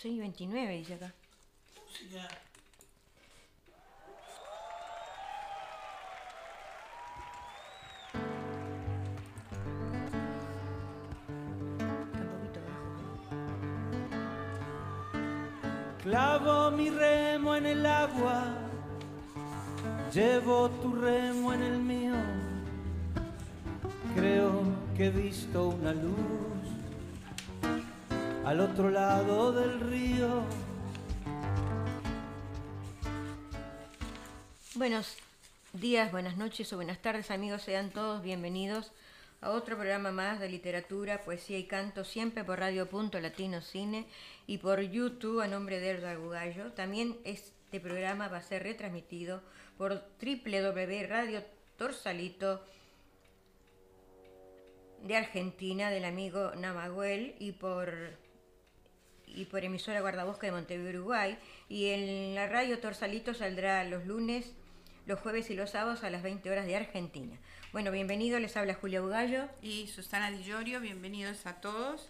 Sí, 29 dice acá. Música. Clavo mi remo en el agua, llevo tu remo en el mío. Creo que he visto una luz al otro lado del río. Buenos días, buenas noches o buenas tardes amigos, sean todos bienvenidos a otro programa más de literatura, poesía y canto, siempre por Radio Punto Latino Cine y por YouTube a nombre de Erda Gugallo. También este programa va a ser retransmitido por www Radio Torsalito de Argentina del amigo Namaguel y por y por emisora Guardabosque de Montevideo, Uruguay. Y en la radio Torsalito saldrá los lunes, los jueves y los sábados a las 20 horas de Argentina. Bueno, bienvenido, les habla Julia Bugallo. y Susana Di Llorio, bienvenidos a todos.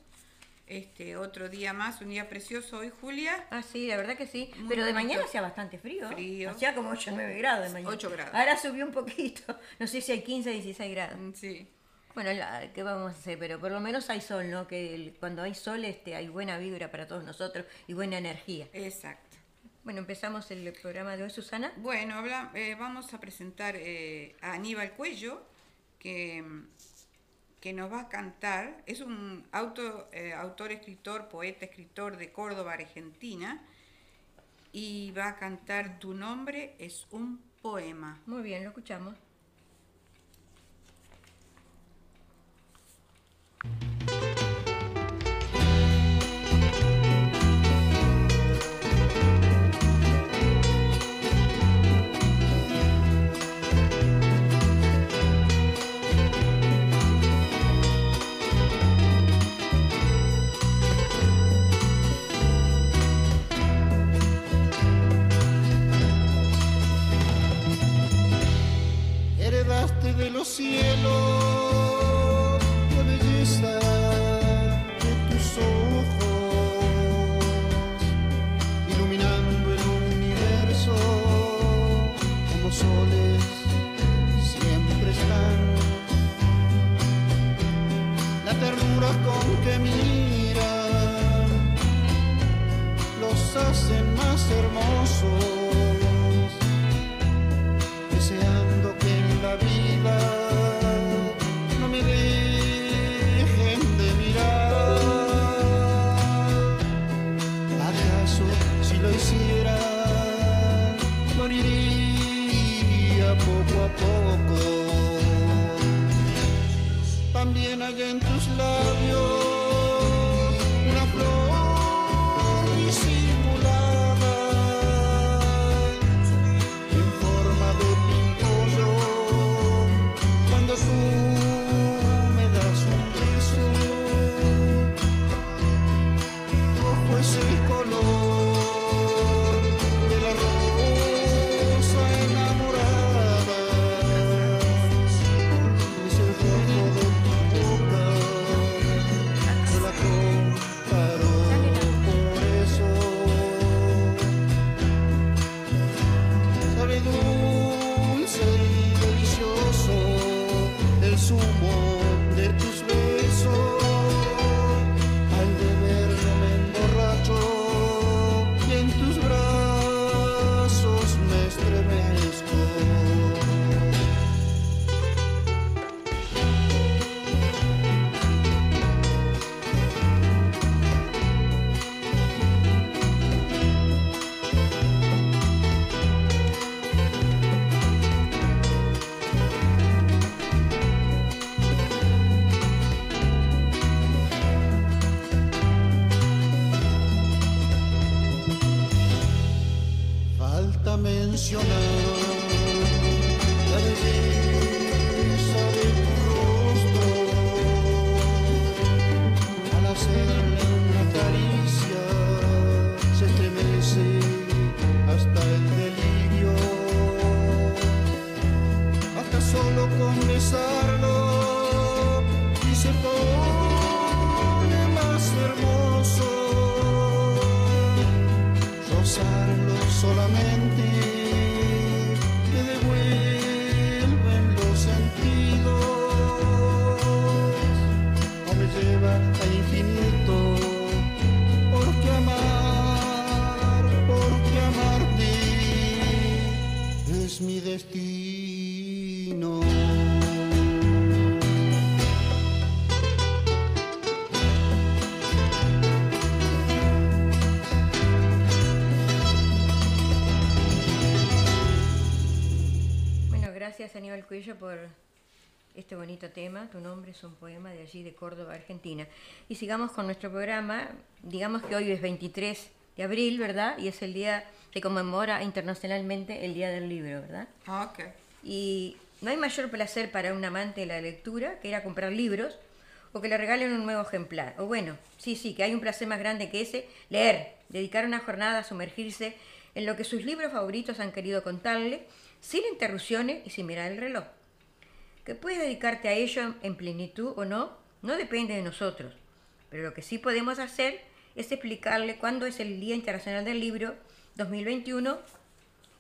Este otro día más, un día precioso hoy, Julia. Ah, sí, la verdad que sí. Muy Pero de bonito. mañana hacía bastante frío. Frío. Hacía como 8 o 9 grados de mañana. 8 grados. Ahora subió un poquito. No sé si hay 15 o 16 grados. Sí. Bueno, la- ¿qué vamos a hacer? Pero por lo menos hay sol, ¿no? Que el- cuando hay sol este, hay buena vibra para todos nosotros y buena energía. Exacto. Bueno, empezamos el programa de hoy, Susana. Bueno, habla- eh, vamos a presentar eh, a Aníbal Cuello, que, que nos va a cantar. Es un auto, eh, autor, escritor, poeta, escritor de Córdoba, Argentina. Y va a cantar Tu nombre es un poema. Muy bien, lo escuchamos. Dulce y delicioso el zumo Cuello por este bonito tema. Tu nombre es un poema de allí de Córdoba, Argentina. Y sigamos con nuestro programa. Digamos que hoy es 23 de abril, ¿verdad? Y es el día que conmemora internacionalmente el Día del Libro, ¿verdad? Ah, ok. Y no hay mayor placer para un amante de la lectura que ir a comprar libros o que le regalen un nuevo ejemplar. O bueno, sí, sí, que hay un placer más grande que ese, leer, dedicar una jornada a sumergirse en lo que sus libros favoritos han querido contarle, sin interrupciones y sin mirar el reloj. Que puedes dedicarte a ello en plenitud o no, no depende de nosotros. Pero lo que sí podemos hacer es explicarle cuándo es el Día Internacional del Libro 2021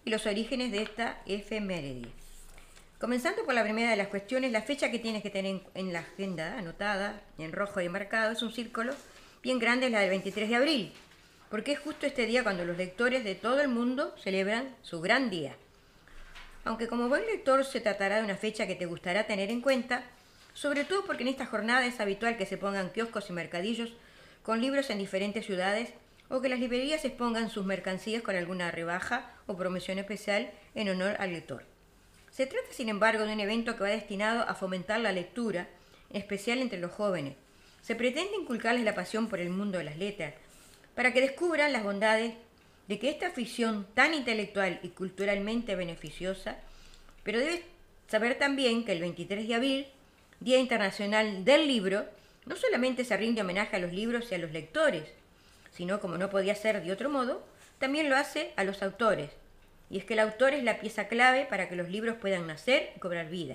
y los orígenes de esta efeméride. Comenzando por la primera de las cuestiones, la fecha que tienes que tener en, la agenda anotada, en rojo y marcado, es un círculo bien grande, es la del 23 de abril, porque es justo este día cuando los lectores de todo el mundo celebran su gran día. Aunque como buen lector se tratará de una fecha que te gustará tener en cuenta, sobre todo porque en esta jornada es habitual que se pongan kioscos y mercadillos con libros en diferentes ciudades o que las librerías expongan sus mercancías con alguna rebaja o promoción especial en honor al lector. Se trata, sin embargo, de un evento que va destinado a fomentar la lectura, en especial entre los jóvenes. Se pretende inculcarles la pasión por el mundo de las letras, para que descubran las bondades de que esta afición tan intelectual y culturalmente beneficiosa, pero debes saber también que el 23 de abril, Día Internacional del Libro, no solamente se rinde homenaje a los libros y a los lectores, sino, como no podía ser de otro modo, también lo hace a los autores. Y es que el autor es la pieza clave para que los libros puedan nacer y cobrar vida.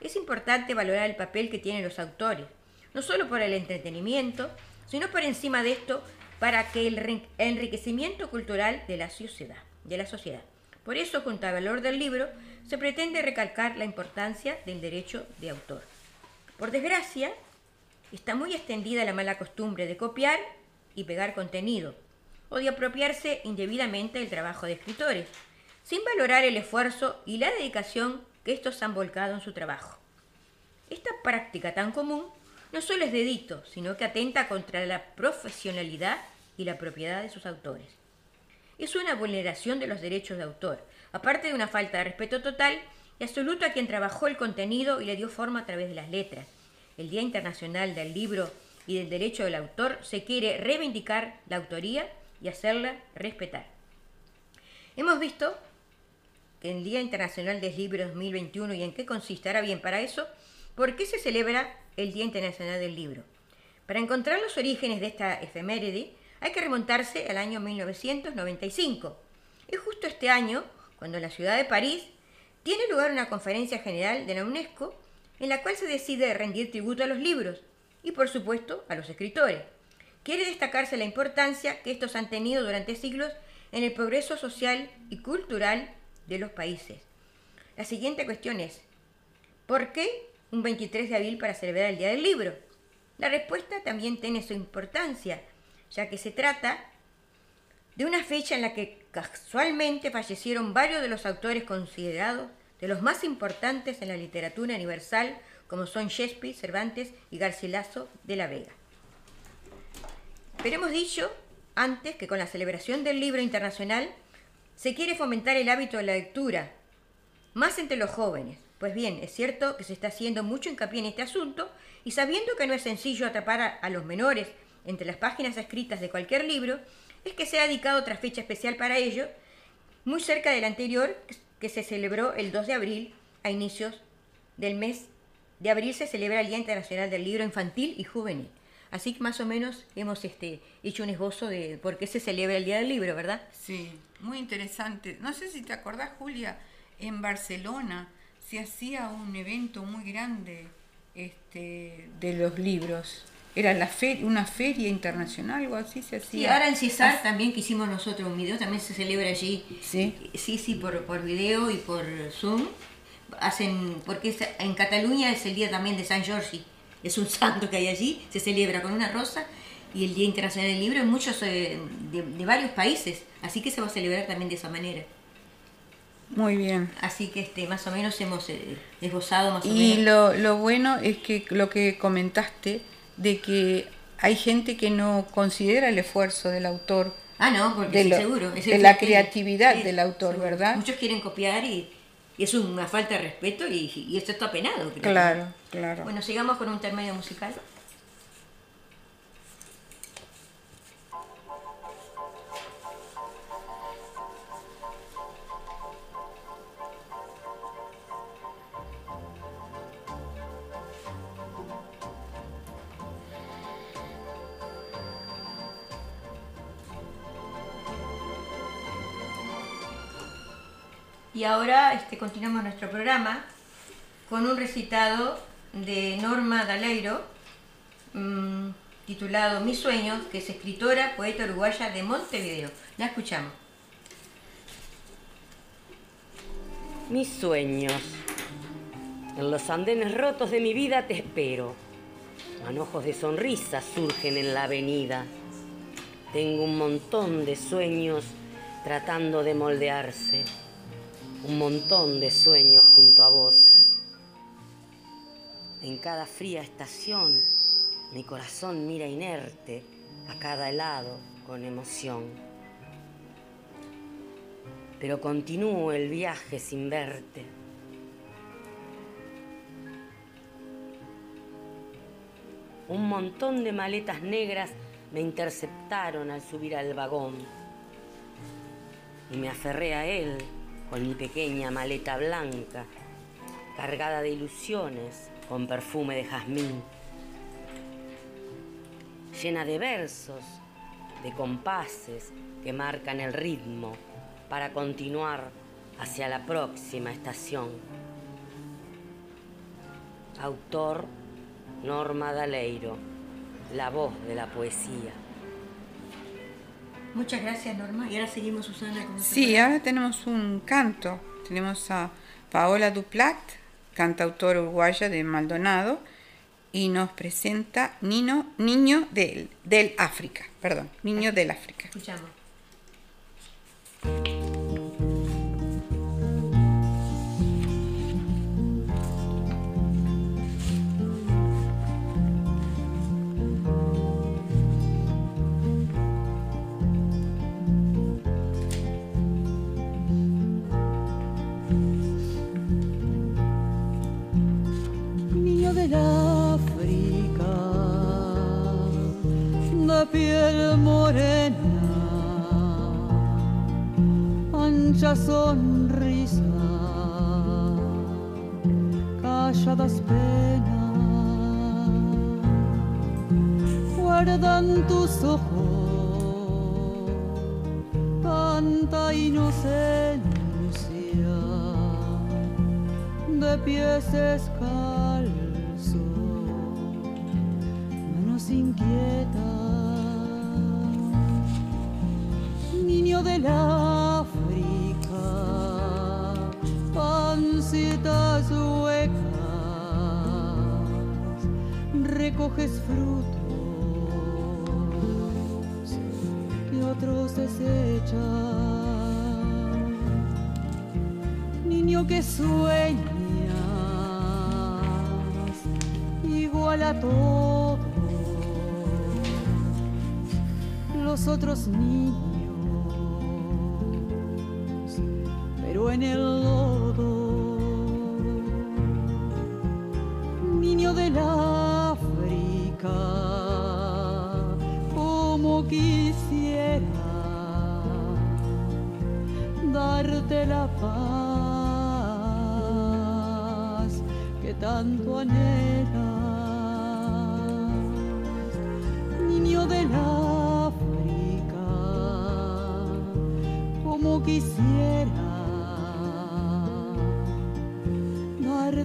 Es importante valorar el papel que tienen los autores, no solo por el entretenimiento, sino por encima de esto para que el enriquecimiento cultural de la sociedad, de la sociedad. Por eso, junto al valor del libro, se pretende recalcar la importancia del derecho de autor. Por desgracia, está muy extendida la mala costumbre de copiar y pegar contenido, o de apropiarse indebidamente del trabajo de escritores, sin valorar el esfuerzo y la dedicación que estos han volcado en su trabajo. Esta práctica tan común no solo es dedito, sino que atenta contra la profesionalidad y la propiedad de sus autores. Es una vulneración de los derechos de autor, aparte de una falta de respeto total y absoluto a quien trabajó el contenido y le dio forma a través de las letras. El Día Internacional del Libro y del Derecho del Autor se quiere reivindicar la autoría y hacerla respetar. Hemos visto que el Día Internacional del Libro 2021 y en qué consistirá bien para eso, ¿por qué se celebra el Día Internacional del Libro? Para encontrar los orígenes de esta efeméride hay que remontarse al año 1995. Es justo este año cuando en la ciudad de París tiene lugar una conferencia general de la UNESCO en la cual se decide rendir tributo a los libros y por supuesto a los escritores. Quiere destacarse la importancia que estos han tenido durante siglos en el progreso social y cultural de los países. La siguiente cuestión es, ¿por qué un 23 de abril para celebrar el Día del Libro? La respuesta también tiene su importancia, ya que se trata de una fecha en la que casualmente fallecieron varios de los autores considerados de los más importantes en la literatura universal, como son Shakespeare, Cervantes y Garcilaso de la Vega. Pero hemos dicho antes que con la celebración del libro internacional se quiere fomentar el hábito de la lectura, más entre los jóvenes. Pues bien, es cierto que se está haciendo mucho hincapié en este asunto y sabiendo que no es sencillo atrapar a, los menores entre las páginas escritas de cualquier libro, es que se ha dedicado otra fecha especial para ello, muy cerca del anterior, que se celebró el 2 de abril, a inicios del mes de abril se celebra el Día Internacional del Libro Infantil y Juvenil. Así que más o menos hemos este, hecho un esbozo de por qué se celebra el Día del Libro, ¿verdad? Sí, muy interesante. No sé si te acordás, Julia, en Barcelona se hacía un evento muy grande este, de los libros. Era la fe- una feria internacional, algo así se hacía. Sí, ahora en Cesar también que hicimos nosotros un video, también se celebra allí. Sí. Sí, sí, por, por video y por Zoom. Hacen, porque es- en Cataluña es el día también de San Jorge. es un santo que hay allí, se celebra con una rosa y el Día Internacional del Libro en muchos eh, de, de varios países, así que se va a celebrar también de esa manera. Muy bien. Así que este, más o menos hemos eh, esbozado más o Y menos. lo, lo bueno es que lo que comentaste de que hay gente que no considera el esfuerzo del autor, Ah, no, porque de sí, lo- seguro. es de la creatividad del autor, ¿verdad? Muchos quieren copiar y, y es una falta de respeto y, y esto está penado. creo. Claro, claro. Bueno, sigamos con un intermedio musical. Y ahora este, continuamos nuestro programa con un recitado de Norma Daleiro, mm, titulado Mis sueños, que es escritora, poeta uruguaya de Montevideo. La escuchamos. Mis sueños. En los andenes rotos de mi vida te espero. Manojos de sonrisas surgen en la avenida. Tengo un montón de sueños tratando de moldearse. Un montón de sueños junto a vos. En cada fría estación, mi corazón mira inerte a cada helado con emoción. Pero continúo el viaje sin verte. Un montón de maletas negras me interceptaron al subir al vagón. Y me aferré a él con mi pequeña maleta blanca, cargada de ilusiones con perfume de jazmín, llena de versos, de compases que marcan el ritmo para continuar hacia la próxima estación. Autor Norma Daleiro, la voz de la poesía. Muchas gracias, Norma. Y ahora seguimos, Susana. Con Sí, ahora tenemos un canto. Tenemos a Paola Duplat, cantautora uruguaya de Maldonado, y nos presenta Nino, Niño del, del África. Perdón, Niño del África. Escuchamos. Piel morena, ancha sonrisa, calladas penas, guardan tus ojos tanta inocencia de pies descalzos, manos inquietas, del África, pancitas huecas, recoges frutos que otros desechan niño que sueñas igual a todos los otros niños, en el lodo, niño del África, como quisiera darte la paz que tanto anhelas, niño del África, como quisiera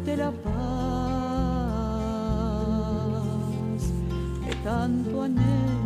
darte la paz que tanto anhelas.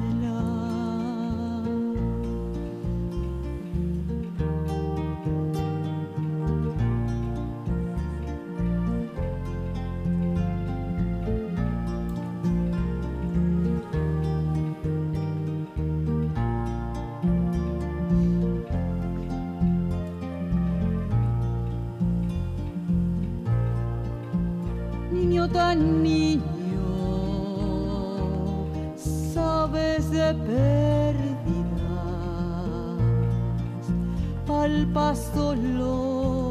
Al paso olor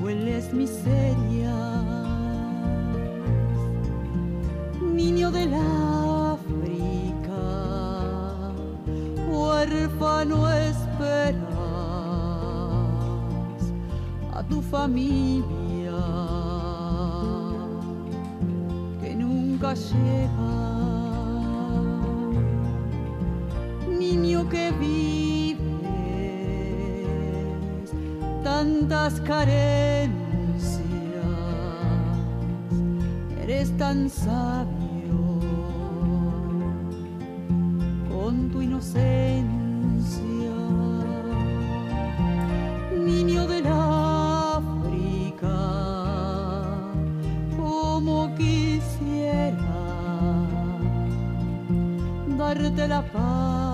hueles miserias niño del África huérfano esperas a tu familia que nunca llega. Niño que vives tantas carencias, eres tan sabio con tu inocencia. Niño del África, como quisiera darte la paz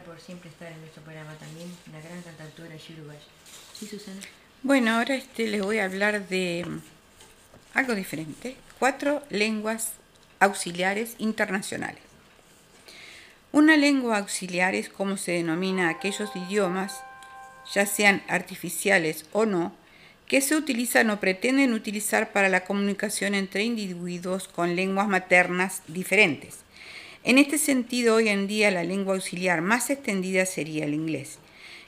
Por siempre estar en nuestro programa también, una gran cantautora Uruguay. Sí, Susana. Bueno, ahora este, les voy a hablar de mm, algo diferente. Cuatro lenguas auxiliares internacionales. Una lengua auxiliar es como se denomina aquellos idiomas, ya sean artificiales o no, que se utilizan o pretenden utilizar para la comunicación entre individuos con lenguas maternas diferentes. En este sentido, hoy en día la lengua auxiliar más extendida sería el inglés.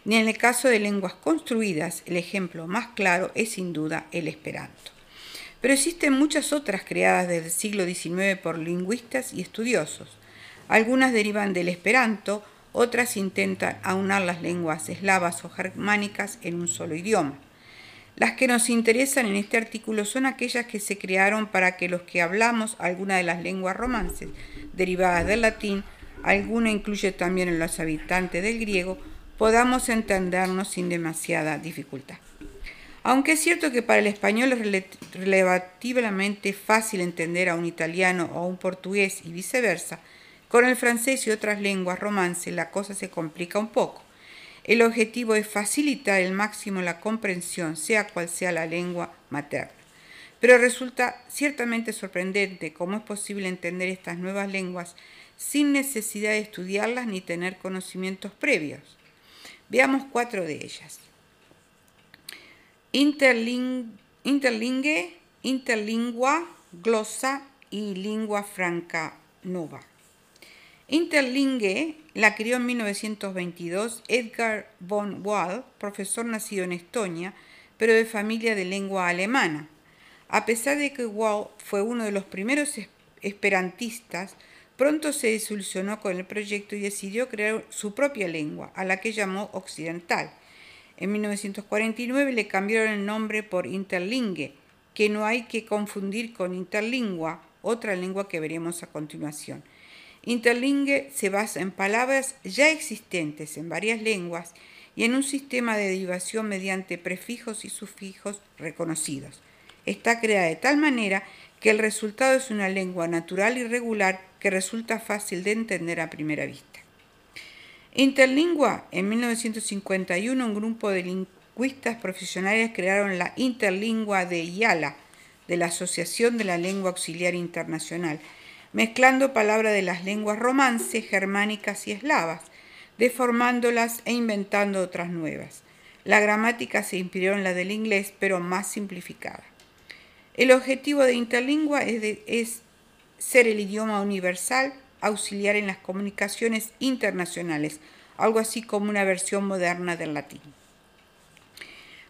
Y en el caso de lenguas construidas, el ejemplo más claro es sin duda el esperanto. Pero existen muchas otras creadas desde el siglo XIX por lingüistas y estudiosos. Algunas derivan del esperanto, otras intentan aunar las lenguas eslavas o germánicas en un solo idioma. Las que nos interesan en este artículo son aquellas que se crearon para que los que hablamos alguna de las lenguas romances derivadas del latín, alguna incluye también en los habitantes del griego, podamos entendernos sin demasiada dificultad. Aunque es cierto que para el español es relativamente fácil entender a un italiano o a un portugués y viceversa, con el francés y otras lenguas romances la cosa se complica un poco. El objetivo es facilitar el máximo la comprensión, sea cual sea la lengua materna. Pero resulta ciertamente sorprendente cómo es posible entender estas nuevas lenguas sin necesidad de estudiarlas ni tener conocimientos previos. Veamos cuatro de ellas. Interling- interlingue, interlingua, glosa y lingua franca nova. Interlingue la crió en 1922 Edgar von Wall, profesor nacido en Estonia, pero de familia de lengua alemana. A pesar de que Wall fue uno de los primeros es- esperantistas, pronto se desilusionó con el proyecto y decidió crear su propia lengua, a la que llamó occidental. En 1949 le cambiaron el nombre por Interlingue, que no hay que confundir con Interlingua, otra lengua que veremos a continuación. Interlingue se basa en palabras ya existentes en varias lenguas y en un sistema de derivación mediante prefijos y sufijos reconocidos. Está creada de tal manera que el resultado es una lengua natural y regular que resulta fácil de entender a primera vista. Interlingua, en 1951 un grupo de lingüistas profesionales crearon la Interlingua de IALA, de la Asociación de la Lengua Auxiliar Internacional, mezclando palabras de las lenguas romances, germánicas y eslavas, deformándolas e inventando otras nuevas. La gramática se inspiró en la del inglés, pero más simplificada. El objetivo de Interlingua es, es ser el idioma universal auxiliar en las comunicaciones internacionales, algo así como una versión moderna del latín.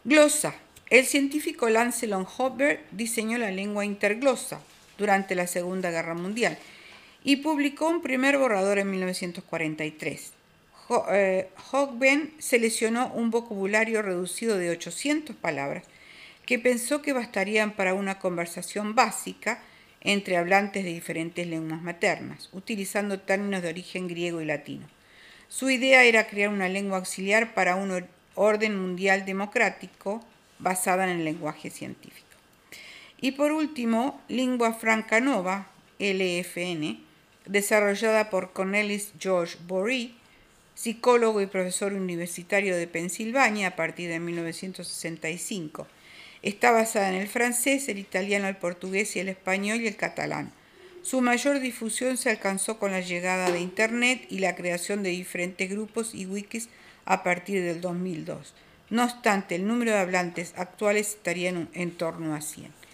Glosa. El científico Lancelot Hobber diseñó la lengua interglosa durante la Segunda Guerra Mundial y publicó un primer borrador en 1943. Ho- eh, Hogben seleccionó un vocabulario reducido de 800 palabras que pensó que bastarían para una conversación básica entre hablantes de diferentes lenguas maternas, utilizando términos de origen griego y latino. Su idea era crear una lengua auxiliar para un or- orden mundial democrático basada en el lenguaje científico. Y por último, Lingua Franca Nova, LFN, desarrollada por Cornelis George Bory, psicólogo y profesor universitario de Pensilvania a partir de 1965. Está basada en el francés, el italiano, el portugués y el español y el catalán. Su mayor difusión se alcanzó con la llegada de Internet y la creación de diferentes grupos y wikis a partir del 2002. No obstante, el número de hablantes actuales estaría en, en torno a 100.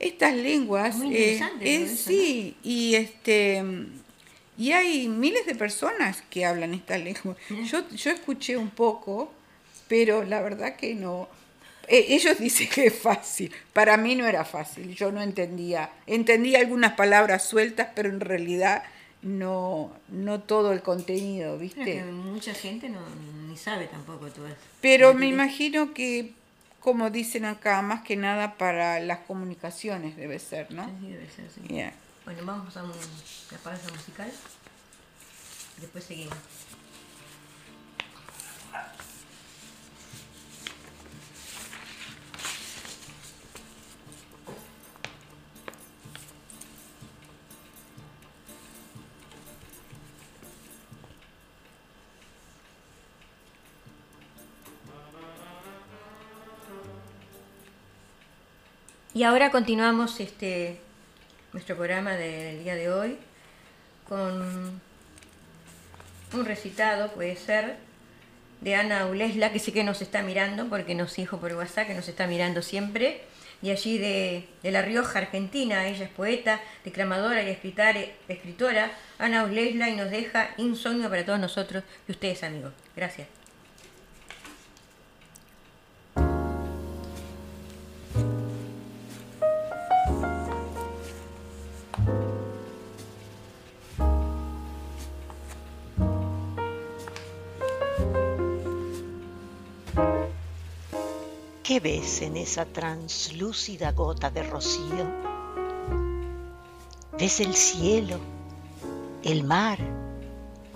Estas lenguas, Muy eh, eso, sí, y este y hay miles de personas que hablan estas lenguas. Yo, yo escuché un poco, pero la verdad que no. eh, ellos dicen que es fácil. Para mí no era fácil. Yo no entendía. Entendía algunas palabras sueltas, pero en realidad no, no todo el contenido, que ¿viste? mucha gente no, ni sabe tampoco todo eso. Pero me imagino que, como dicen acá, más que nada para las comunicaciones debe ser, ¿no? Sí, debe ser, sí. Yeah. Bueno, vamos a un- una pausa musical. Después seguimos. Y ahora continuamos este nuestro programa del día de hoy con un recitado, puede ser, de Ana Ulesla, que sé que nos está mirando, porque nos dijo por WhatsApp que nos está mirando siempre, y allí de, de La Rioja, Argentina, ella es poeta, declamadora y escritora, Ana Ulesla, y nos deja insomnio para todos nosotros y ustedes, amigos. Gracias. ¿Qué ves en esa translúcida gota de rocío? ¿Ves el cielo, el mar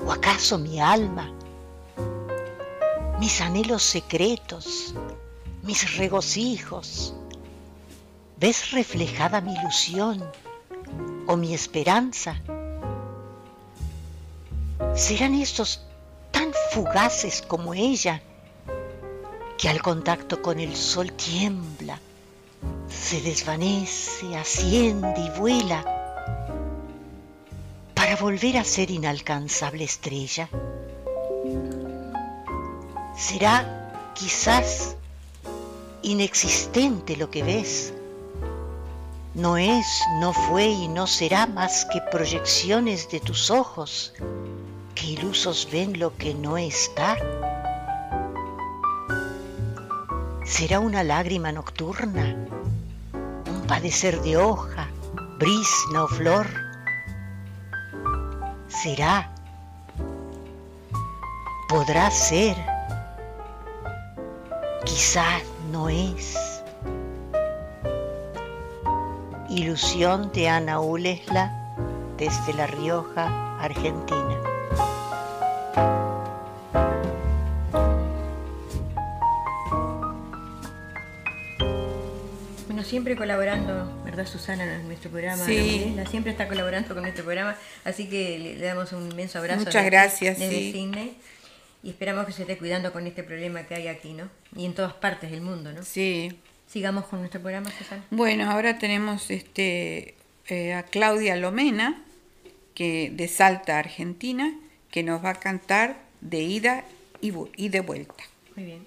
o acaso mi alma? Mis anhelos secretos, mis regocijos. ¿Ves reflejada mi ilusión o mi esperanza? ¿Serán estos tan fugaces como ella? Que al contacto con el sol tiembla, se desvanece, asciende y vuela para volver a ser inalcanzable estrella. Será quizás inexistente lo que ves. No es, no fue y no será más que proyecciones de tus ojos que ilusos ven lo que no está. ¿Será una lágrima nocturna? ¿Un padecer de hoja, brisna o flor? ¿Será? ¿Podrá ser? Quizá no es. Ilusión de Ana Ulesla desde La Rioja, Argentina. Siempre colaborando, ¿verdad, Susana, en nuestro programa? Sí. Ulesla siempre está colaborando con nuestro programa, así que le, le damos un inmenso abrazo. Muchas desde- gracias, Desde sí. Sydney. Y esperamos que se esté cuidando con este problema que hay aquí, ¿no? Y en todas partes del mundo, ¿no? Sí. Sigamos con nuestro programa, Susana. Bueno, ahora tenemos este, eh, a Claudia Lomena, que de Salta, Argentina, que nos va a cantar de ida y de vuelta. Muy bien.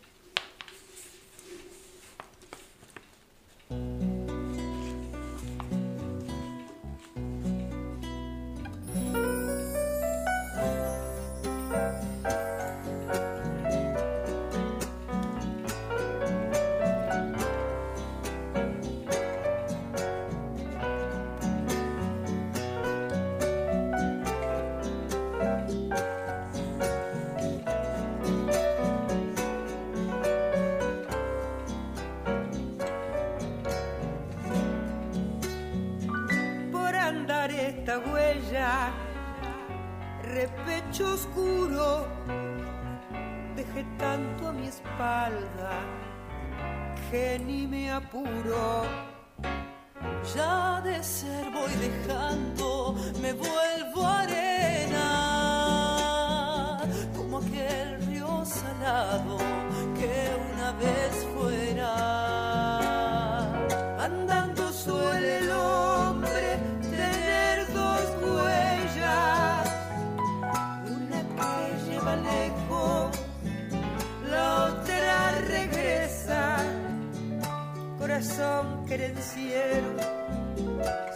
Oscuro, dejé tanto a mi espalda que ni me apuro. Ya de ser voy dejando, me vuelvo arena, como aquel río salado que una vez Corazón querenciero,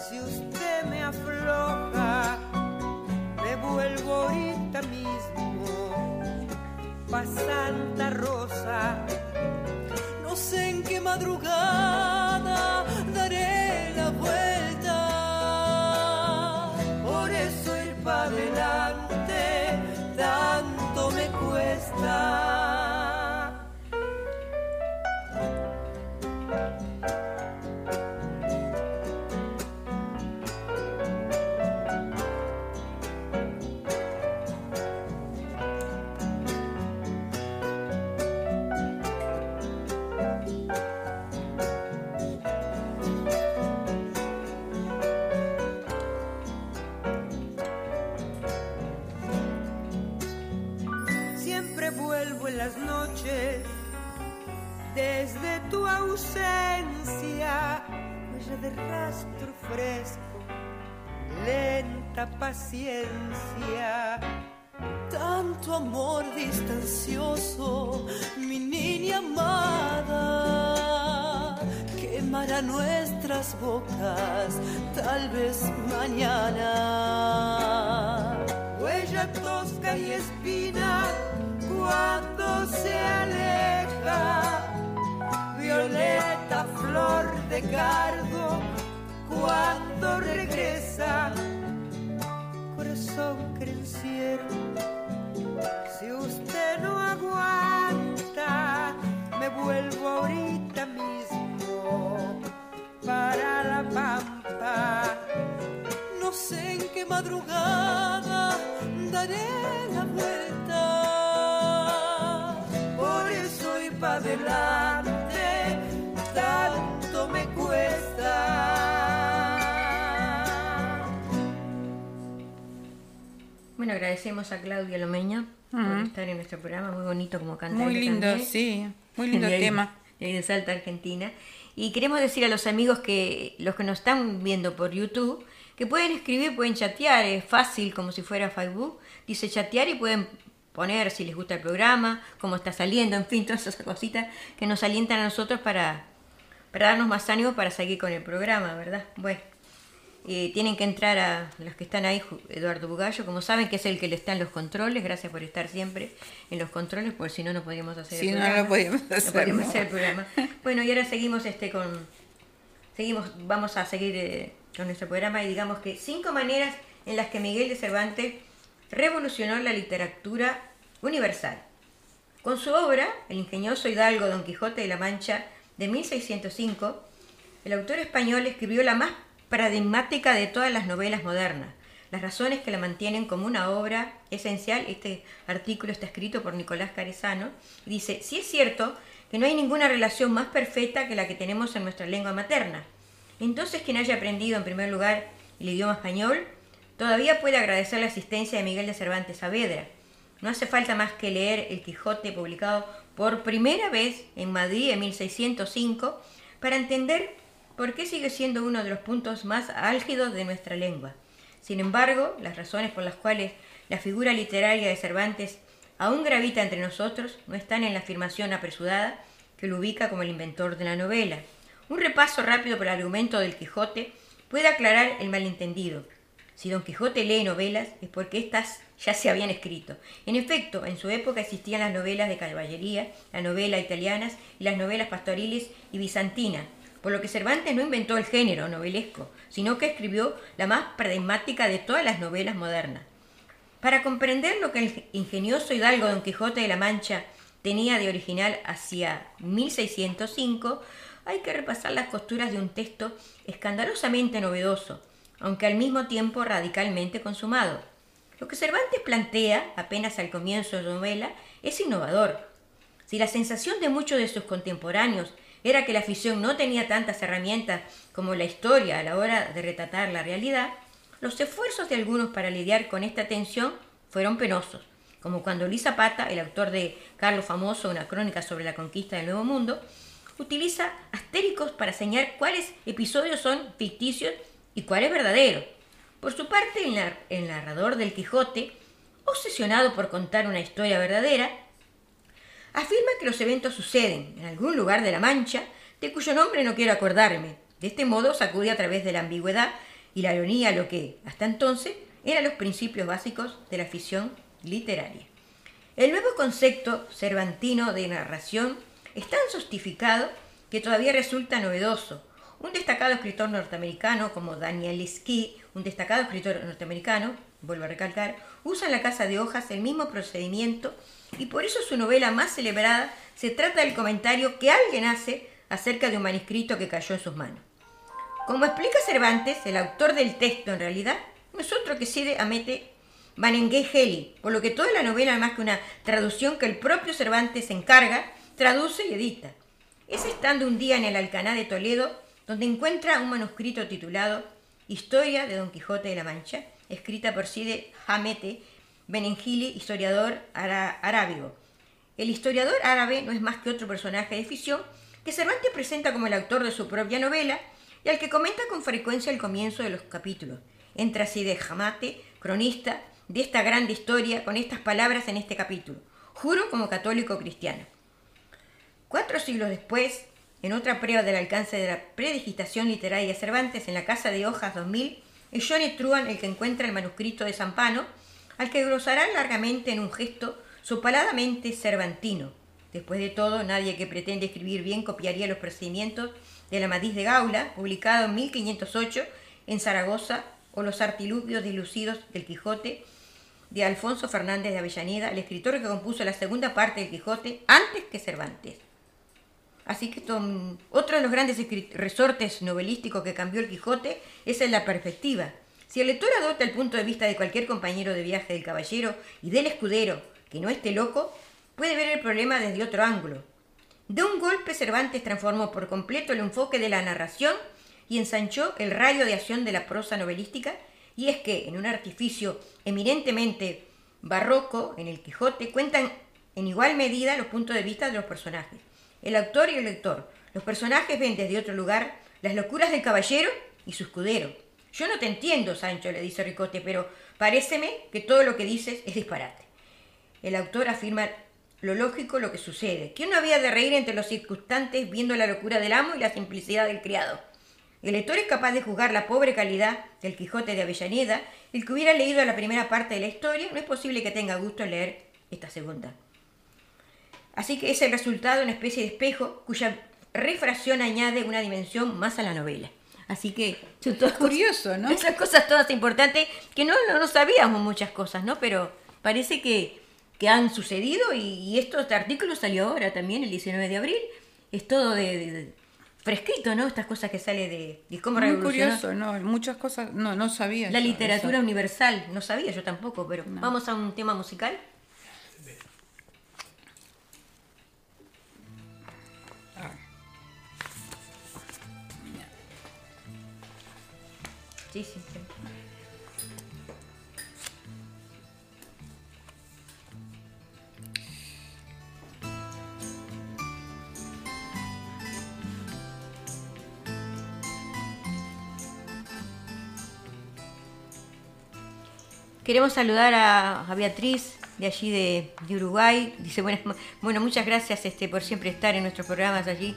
si usted me afloja, me vuelvo ahorita mismo pa' Santa Rosa. No sé en qué madrugada de rastro fresco, lenta paciencia. Tanto amor distancioso, mi niña amada, quemará nuestras bocas, tal vez mañana. huella tosca y espina cuando se aleja, violeta, flor de cardo cuando regresa, corazón crenciero, si usted no aguanta, me vuelvo ahorita mismo para la pampa. No sé en qué madrugada daré la vuelta. Por eso y para adelante Bueno, agradecemos a Claudia Lomeña por estar en nuestro programa, muy bonito como canta. Muy lindo, también. sí, muy lindo De ahí- tema. de Salta, Argentina. Y queremos decir a los amigos que los que nos están viendo por YouTube, que pueden escribir, pueden chatear, es fácil como si fuera Facebook. Dice chatear y pueden poner si les gusta el programa, cómo está saliendo, en fin, todas esas cositas que nos alientan a nosotros para, para darnos más ánimo para seguir con el programa, ¿verdad? Bueno. Eh, tienen que entrar a los que están ahí, Eduardo Bugallo, como saben que es el que le está en los controles, gracias por estar siempre en los controles, porque si no, no podríamos hacer Si el no, programa. no podíamos hacer, podríamos ¿no? hacer el programa. Bueno, y ahora seguimos este con seguimos, vamos a seguir eh, con nuestro programa y digamos que cinco maneras en las que Miguel de Cervantes revolucionó la literatura universal. Con su obra, El ingenioso hidalgo Don Quijote de la Mancha de 1605, el autor español escribió la más paradigmática de todas las novelas modernas. Las razones que la mantienen como una obra esencial, este artículo está escrito por Nicolás Carezano, dice, si es cierto que no hay ninguna relación más perfecta que la que tenemos en nuestra lengua materna. Entonces quien haya aprendido en primer lugar el idioma español, todavía puede agradecer la asistencia de Miguel de Cervantes Saavedra. No hace falta más que leer El Quijote publicado por primera vez en Madrid en 1605 para entender por qué sigue siendo uno de los puntos más álgidos de nuestra lengua. Sin embargo, las razones por las cuales la figura literaria de Cervantes aún gravita entre nosotros no están en la afirmación apresurada que lo ubica como el inventor de la novela. Un repaso rápido por el argumento del Quijote puede aclarar el malentendido. Si Don Quijote lee novelas es porque éstas ya se habían escrito. En efecto, en su época existían las novelas de caballería, la novela italianas y las novelas pastoriles y bizantinas, por lo que Cervantes no inventó el género novelesco, sino que escribió la más paradigmática de todas las novelas modernas. Para comprender lo que el ingenioso hidalgo Don Quijote de la Mancha tenía de original hacia 1605, hay que repasar las costuras de un texto escandalosamente novedoso, aunque al mismo tiempo radicalmente consumado. Lo que Cervantes plantea, apenas al comienzo de su novela, es innovador. Si la sensación de muchos de sus contemporáneos era que la ficción no tenía tantas herramientas como la historia a la hora de retratar la realidad, los esfuerzos de algunos para lidiar con esta tensión fueron penosos, como cuando Luis Zapata, el autor de Carlos Famoso, una crónica sobre la conquista del Nuevo Mundo, utiliza astéricos para señalar cuáles episodios son ficticios y cuáles verdaderos. Por su parte, el, nar- el narrador del Quijote, obsesionado por contar una historia verdadera, afirma que los eventos suceden en algún lugar de la Mancha, de cuyo nombre no quiero acordarme. De este modo sacude a través de la ambigüedad y la ironía lo que, hasta entonces, eran los principios básicos de la ficción literaria. El nuevo concepto cervantino de narración es tan sostificado que todavía resulta novedoso. Un destacado escritor norteamericano como Daniel Ski, un destacado escritor norteamericano, vuelvo a recalcar, usa en la Casa de Hojas el mismo procedimiento y por eso su novela más celebrada se trata del comentario que alguien hace acerca de un manuscrito que cayó en sus manos. Como explica Cervantes, el autor del texto en realidad no es otro que Cide Amete Banengue por lo que toda la novela más que una traducción que el propio Cervantes encarga, traduce y edita. Es estando un día en el Alcaná de Toledo donde encuentra un manuscrito titulado Historia de Don Quijote de la Mancha, escrita por Cide Hamete Benengili, historiador arábigo. El historiador árabe no es más que otro personaje de ficción que Cervantes presenta como el autor de su propia novela y al que comenta con frecuencia el comienzo de los capítulos. Entra así de Hamate, cronista de esta grande historia, con estas palabras en este capítulo. Juro como católico cristiano. Cuatro siglos después, en otra prueba del alcance de la predigitación literaria de Cervantes en la Casa de Hojas 2000, es Johnny Truan el que encuentra el manuscrito de Zampano, al que glosará largamente en un gesto sopaladamente cervantino. Después de todo, nadie que pretende escribir bien copiaría los procedimientos de la Madiz de Gaula, publicado en 1508 en Zaragoza, o los artilugios dilucidos del Quijote de Alfonso Fernández de Avellaneda, el escritor que compuso la segunda parte del Quijote antes que Cervantes. Así que otro de los grandes resortes novelísticos que cambió el Quijote es en la perspectiva. Si el lector adopta el punto de vista de cualquier compañero de viaje del caballero y del escudero que no esté loco, puede ver el problema desde otro ángulo. De un golpe Cervantes transformó por completo el enfoque de la narración y ensanchó el radio de acción de la prosa novelística, y es que en un artificio eminentemente barroco, en el Quijote, cuentan en igual medida los puntos de vista de los personajes. El autor y el lector. Los personajes ven desde otro lugar las locuras del caballero y su escudero. Yo no te entiendo, Sancho, le dice Ricote, pero paréceme que todo lo que dices es disparate. El autor afirma lo lógico, lo que sucede. ¿Quién no había de reír entre los circunstantes viendo la locura del amo y la simplicidad del criado? El lector es capaz de juzgar la pobre calidad del Quijote de Avellaneda. El que hubiera leído la primera parte de la historia, no es posible que tenga gusto en leer esta segunda. Así que es el resultado una especie de espejo cuya refracción añade una dimensión más a la novela. Así que son todas Curioso, cosas- ¿no? Esas cosas todas importantes que no, no, no sabíamos muchas cosas, ¿no? Pero parece que, que han sucedido y, y esto, este artículo salió ahora también, el 19 de abril. Es todo de, de- de- fresquito, ¿no? Estas cosas que sale de, de cómo Muy curioso, ¿no? Muchas cosas, no, no sabía. la yo literatura eso. universal. No sabía yo tampoco, pero vamos a un tema musical. Sí, sí. Queremos saludar a, Beatriz de allí de, Uruguay. Dice, bueno, bueno, muchas gracias este, por siempre estar en nuestros programas allí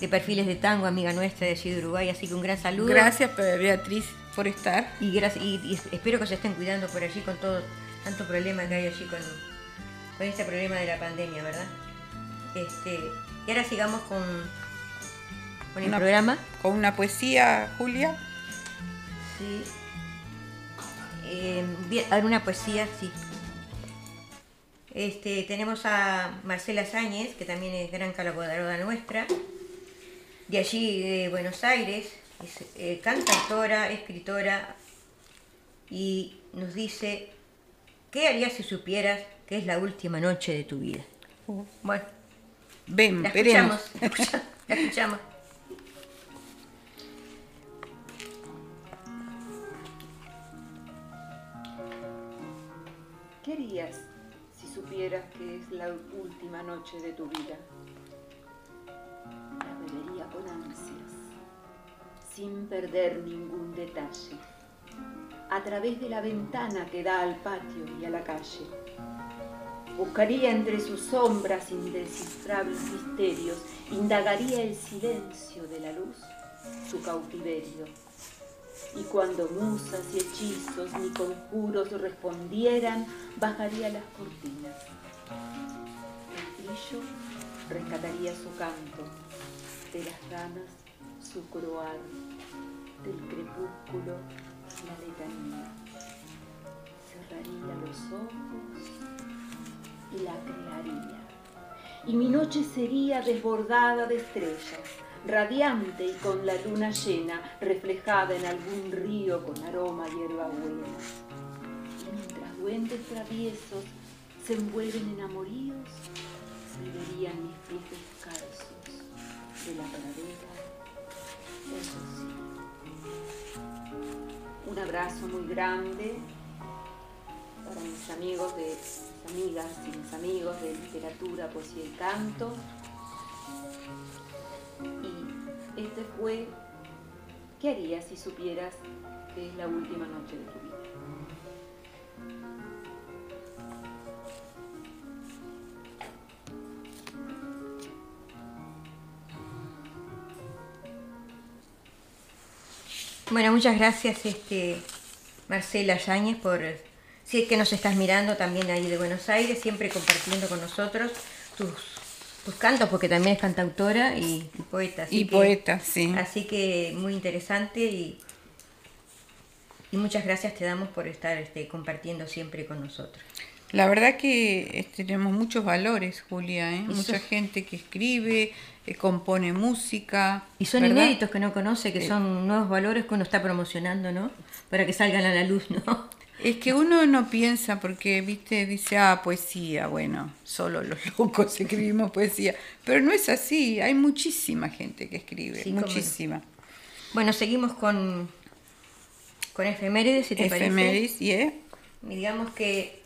de perfiles de tango, amiga nuestra de allí de Uruguay. Así que un gran saludo. Gracias, Beatriz, por estar. Y, gracias, y, y espero que se estén cuidando por allí con todo tanto problema que hay allí con, con este problema de la pandemia, ¿verdad? Este, y ahora sigamos con, con el Una- programa. Con una poesía, Julia. Sí. Eh, bien, alguna poesía, sí. Este, tenemos a Marcela Sáñez, que también es gran colaboradora nuestra, de allí de Buenos Aires, es eh, cantautora, escritora, y nos dice, ¿qué harías si supieras que es la última noche de tu vida? Bueno, Ven, la veremos. escuchamos, la escuchamos, la escuchamos. ¿Qué harías si supieras que es la última noche de tu vida? La bebería con ansias, sin perder ningún detalle, a través de la ventana que da al patio y a la calle. Buscaría entre sus sombras indescifrables misterios, indagaría el silencio de la luz, su cautiverio. Y cuando musas y hechizos ni conjuros respondieran, bajaría las cortinas. El brillo rescataría su canto, de las ranas su croar, del crepúsculo la letanía. Cerraría los ojos y la crearía. Y mi noche sería desbordada de estrellas, radiante y con la luna llena, reflejada en algún río con aroma a hierbabuena. Y mientras duendes traviesos se envuelven en amoríos, me verían mis pies descalzos de la pradera rocío. Un abrazo muy grande para mis amigos de amigas y mis amigos de literatura, poesía y canto. Y este fue ¿Qué harías si supieras que es la última noche de tu vida? Bueno, muchas gracias, este, Marcela Yáñez, por si es que nos estás mirando también ahí de Buenos Aires, siempre compartiendo con nosotros tus, tus cantos, porque también es cantautora y, y poeta. así Y que- poeta, sí. Así que muy interesante y, y muchas gracias te damos por estar este, compartiendo siempre con nosotros. La verdad que eh, tenemos muchos valores, Julia, ¿eh? Mucha gente que escribe, eh, compone música. Y son ¿verdad? inéditos que no conoce, que Eh. son nuevos valores que uno está promocionando, ¿no? Para que salgan a la luz, ¿no? Es que uno no piensa porque, viste, dice, ah, poesía, bueno, solo los locos escribimos poesía. Pero no es así, hay muchísima gente que escribe, Sí, muchísima. Bueno, seguimos con, con efemérides, si te Efemérides, ¿y parece. Y Digamos que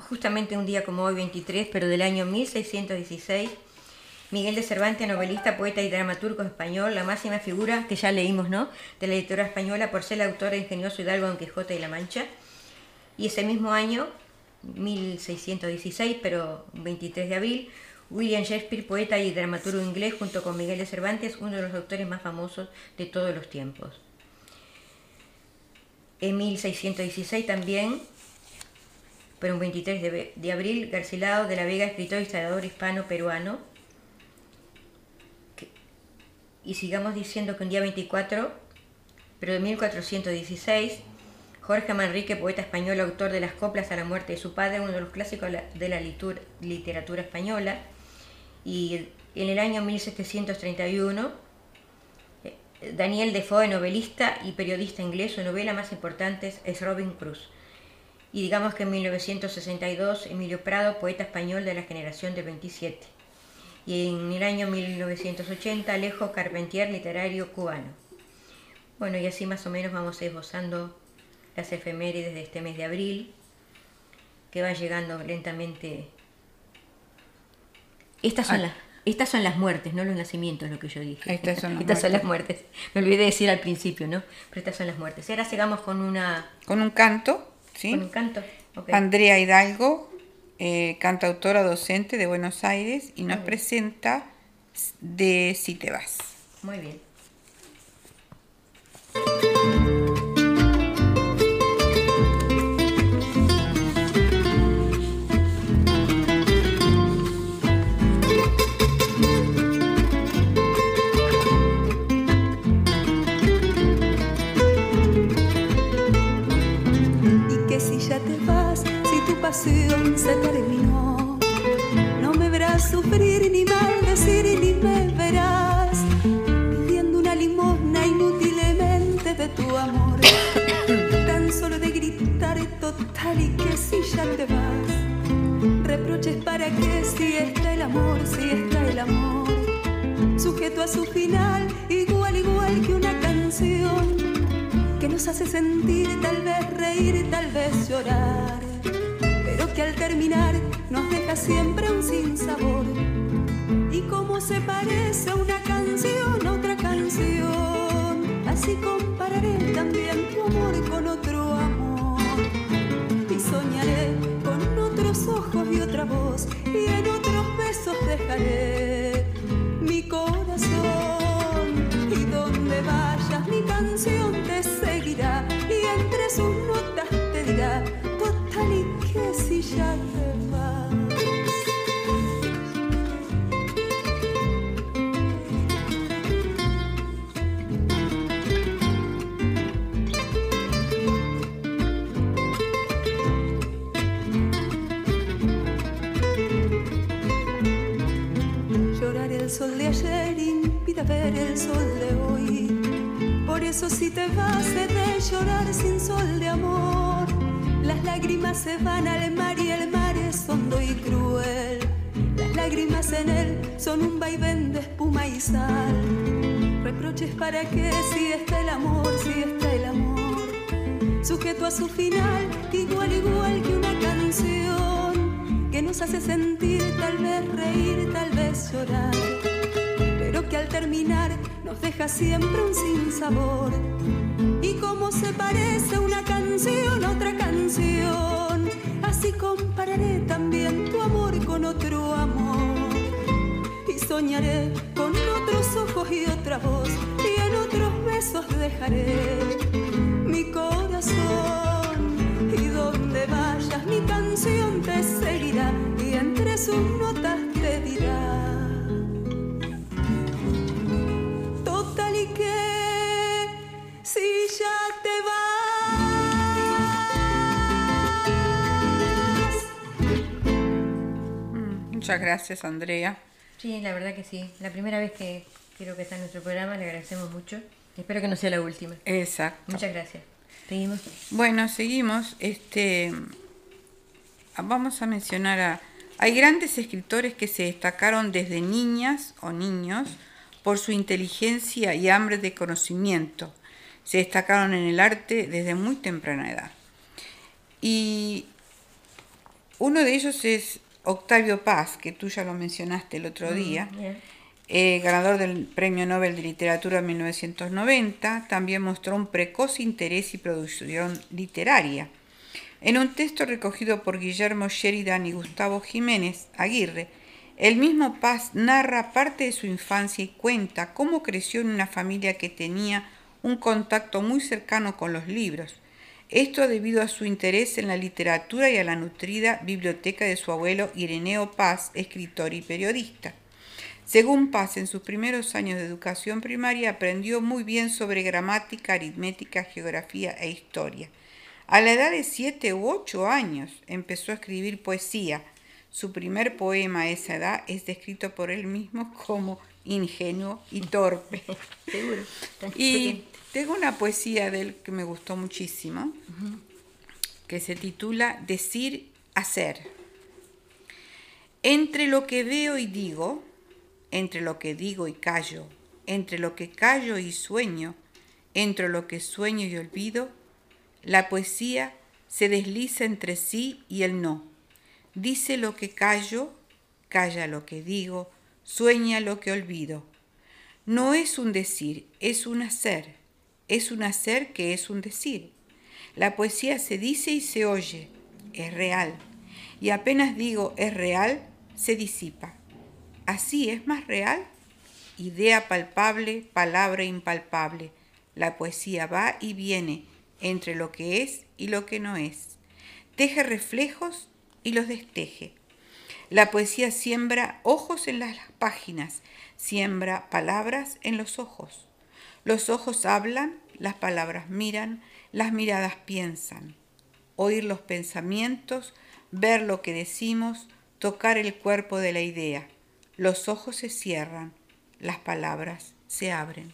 justamente un día como hoy, 23, pero del año 1616, Miguel de Cervantes, novelista, poeta y dramaturgo español, la máxima figura que ya leímos, ¿no? De la literatura española por ser el autor de Ingenioso Hidalgo, Don Quijote y La Mancha. Y ese mismo año, 1616, pero 23 de abril, William Shakespeare, poeta y dramaturgo inglés, junto con Miguel de Cervantes, uno de los autores más famosos de todos los tiempos. En 1616 también, pero un 23 de, abril, Garcilao de la Vega, escritor y historiador hispano-peruano. Y sigamos diciendo que un día 24, pero de 1416, Jorge Manrique, poeta español, autor de las coplas a la muerte de su padre, uno de los clásicos de la, literatura española. Y en el año 1731, eh, Daniel Defoe, novelista y periodista inglés, su novela más importante es Robin Cruz. Y digamos que en 1962, Emilio Prado, poeta español de la generación del 27. Y en el año 1980, Alejo Carpentier, literario cubano. Bueno, y así más o menos vamos esbozando las efemérides de este mes de abril, que va llegando lentamente. Estas son, Ah. las, estas son las muertes, no los nacimientos, lo que yo dije. Estas son las estas son las muertes. muertes. Me olvidé de decir al principio, ¿no? Pero estas son las muertes. Y ahora sigamos con una Con un canto, ¿sí? con un canto. Ok. Andrea Hidalgo, eh, cantautora docente de Buenos Aires, y nos presenta de Si te vas. Muy bien. pasión se terminó. No me verás sufrir, ni maldecir, ni me verás pidiendo una limosna inútilmente de tu amor. Tan solo de gritar es total y que si ya te vas. Reproches para que si está el amor, si está el amor. Sujeto a su final, igual, igual que una canción que nos hace sentir, tal vez reír, tal vez llorar. Que al terminar nos deja siempre un sinsabor. Y como se parece una canción sol de ayer impide ver el sol de hoy. Por eso si te vas he de llorar sin sol de amor. Las lágrimas se van al mar y el mar es hondo y cruel. Las lágrimas en él son un vaivén de espuma y sal. Reproches para que si está el amor, si está el amor. Sujeto a su final, igual, igual que una canción nos hace sentir, tal vez reír, tal vez llorar, pero que al terminar nos deja siempre un sinsabor. Y como se parece una canción a otra canción, así compararé también tu amor con otro amor. Y soñaré con otros ojos y otra voz, y en otros besos dejaré mi corazón. Donde vayas mi canción te seguirá y entre sus notas te dirá. Total y que si ya te vas. Muchas gracias, Andrea. Sí, la verdad que sí. La primera vez que creo que está en nuestro programa, le agradecemos mucho. Espero que no sea la última. Exacto. Muchas gracias. Seguimos. Bueno, seguimos. Este, vamos a mencionar a... Hay grandes escritores que se destacaron desde niñas o niños por su inteligencia y hambre de conocimiento. Se destacaron en el arte desde muy temprana edad. Y uno de ellos es Octavio Paz, que tú ya lo mencionaste el otro día. Bien. Eh, ganador del Premio Nobel de Literatura en 1990, también mostró un precoz interés y producción literaria. En un texto recogido por Guillermo Sheridan y Gustavo Jiménez Aguirre, el mismo Paz narra parte de su infancia y cuenta cómo creció en una familia que tenía un contacto muy cercano con los libros. Esto debido a su interés en la literatura y a la nutrida biblioteca de su abuelo Ireneo Paz, escritor y periodista. Según Paz, en sus primeros años de educación primaria aprendió muy bien sobre gramática, aritmética, geografía e historia. A la edad de siete u ocho años empezó a escribir poesía. Su primer poema a esa edad es descrito por él mismo como ingenuo y torpe. Seguro. Y tengo una poesía de él que me gustó muchísimo, que se titula Decir, hacer. Entre lo que veo y digo, entre lo que digo y callo, entre lo que callo y sueño, entre lo que sueño y olvido, la poesía se desliza entre sí y el no. Dice lo que callo, calla lo que digo, sueña lo que olvido. No es un decir, es un hacer. Es un hacer que es un decir. La poesía se dice y se oye, es real. Y apenas digo es real, se disipa. Así es más real. Idea palpable, palabra impalpable. La poesía va y viene entre lo que es y lo que no es. Teje reflejos y los desteje. La poesía siembra ojos en las páginas, siembra palabras en los ojos. Los ojos hablan, las palabras miran, las miradas piensan. Oír los pensamientos, ver lo que decimos, tocar el cuerpo de la idea. Los ojos se cierran, las palabras se abren.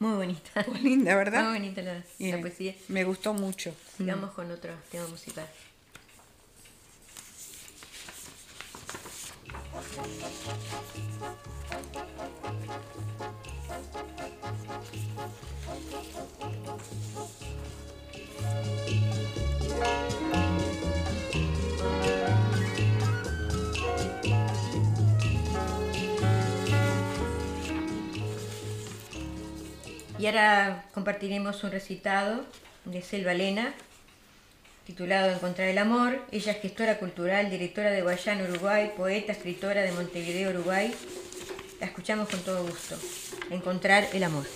Muy bonita. Muy linda, ¿verdad? Muy bonita la, poesía. Me gustó mucho. Sigamos con otro tema musical. Y ahora compartiremos un recitado de Selva Lena, titulado Encontrar el amor. Ella es gestora cultural, directora de Guayana, Uruguay, poeta, escritora de Montevideo, Uruguay. La escuchamos con todo gusto. Encontrar el amor.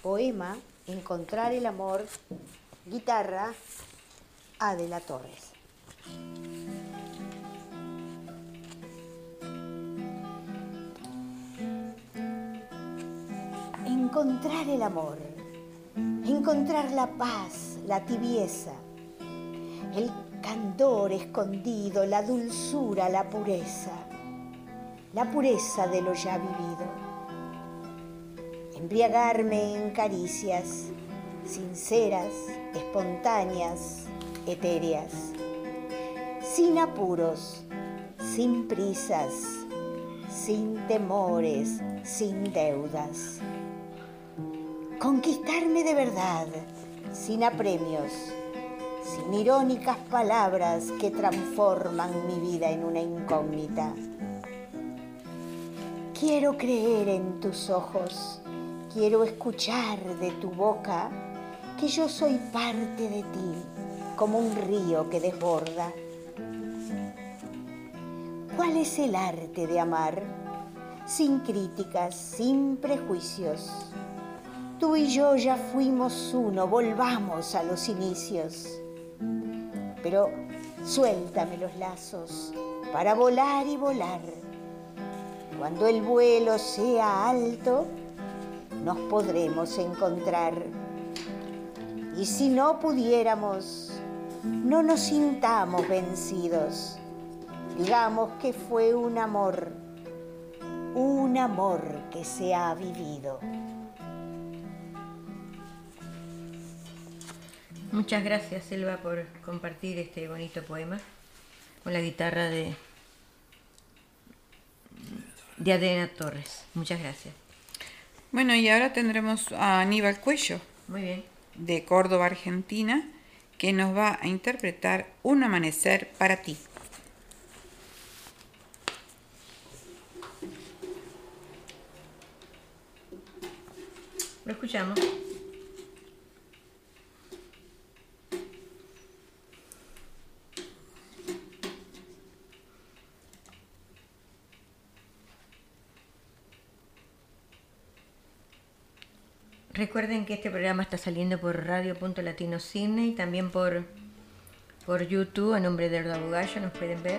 Poema Encontrar el amor, guitarra Adela Torres. Encontrar el amor, encontrar la paz, la tibieza, el candor escondido, la dulzura, la pureza, la pureza de lo ya vivido embriagarme en caricias sinceras, espontáneas, etéreas, sin apuros, sin prisas, sin temores, sin deudas. Conquistarme de verdad, sin apremios, sin irónicas palabras que transforman mi vida en una incógnita. Quiero creer en tus ojos, quiero escuchar de tu boca que yo soy parte de ti, como un río que desborda. ¿Cuál es el arte de amar? Sin críticas, sin prejuicios. Tú y yo ya fuimos uno, volvamos a los inicios. Pero suéltame los lazos para volar y volar. Cuando el vuelo sea alto, nos podremos encontrar. Y si no pudiéramos, no nos sintamos vencidos. Digamos que fue un amor, un amor que se ha vivido. Muchas gracias, Selva, por compartir este bonito poema con la guitarra de, de Adena Torres. Muchas gracias. Bueno, y ahora tendremos a Aníbal Cuello. Muy bien. De Córdoba, Argentina, que nos va a interpretar Un amanecer para ti. Lo escuchamos. Recuerden que este programa está saliendo por Radio.Latino Cine y también por, por YouTube a nombre de Erdo Bugallo, nos pueden ver.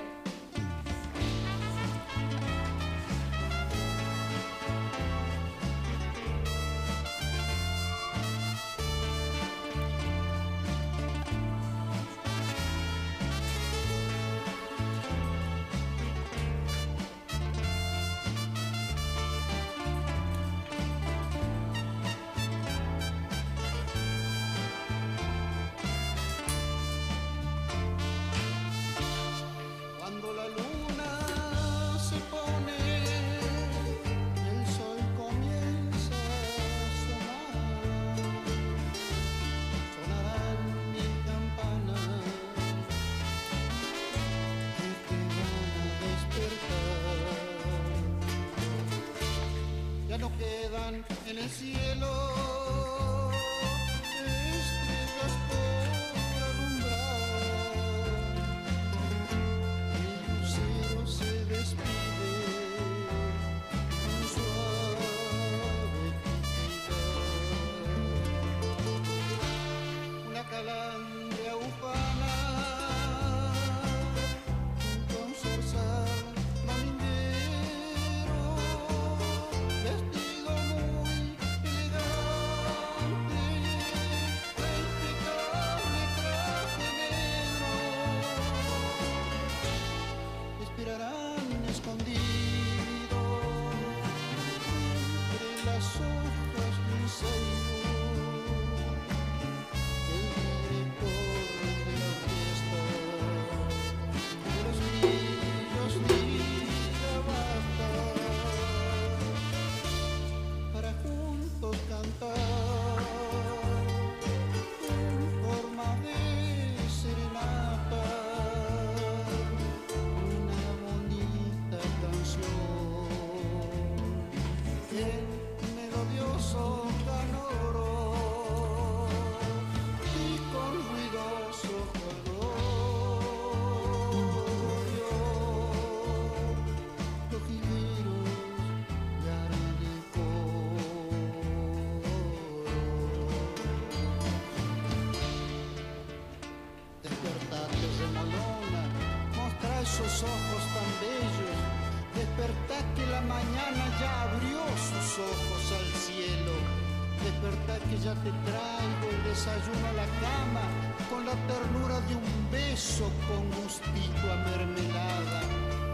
Ternura de un beso con gustito a mermelada.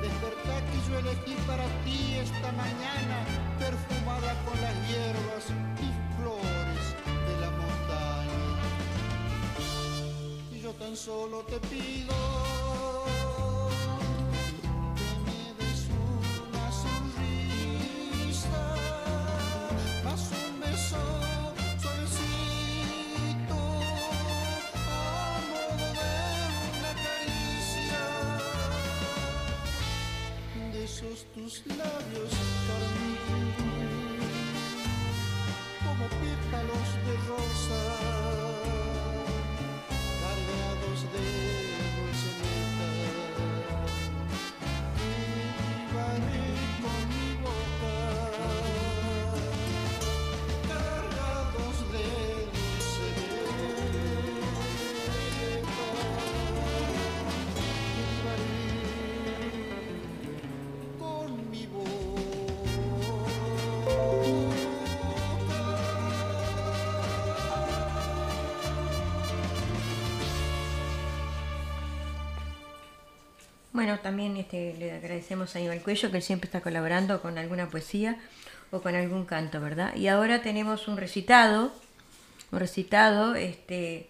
Despertá que yo elegí para ti esta mañana perfumada con las hierbas y flores de la montaña. Y yo tan solo te pido tus labios Bueno, también este, le agradecemos a Aníbal Cuello que siempre está colaborando con alguna poesía o con algún canto, ¿verdad? Y ahora tenemos un recitado, un recitado este,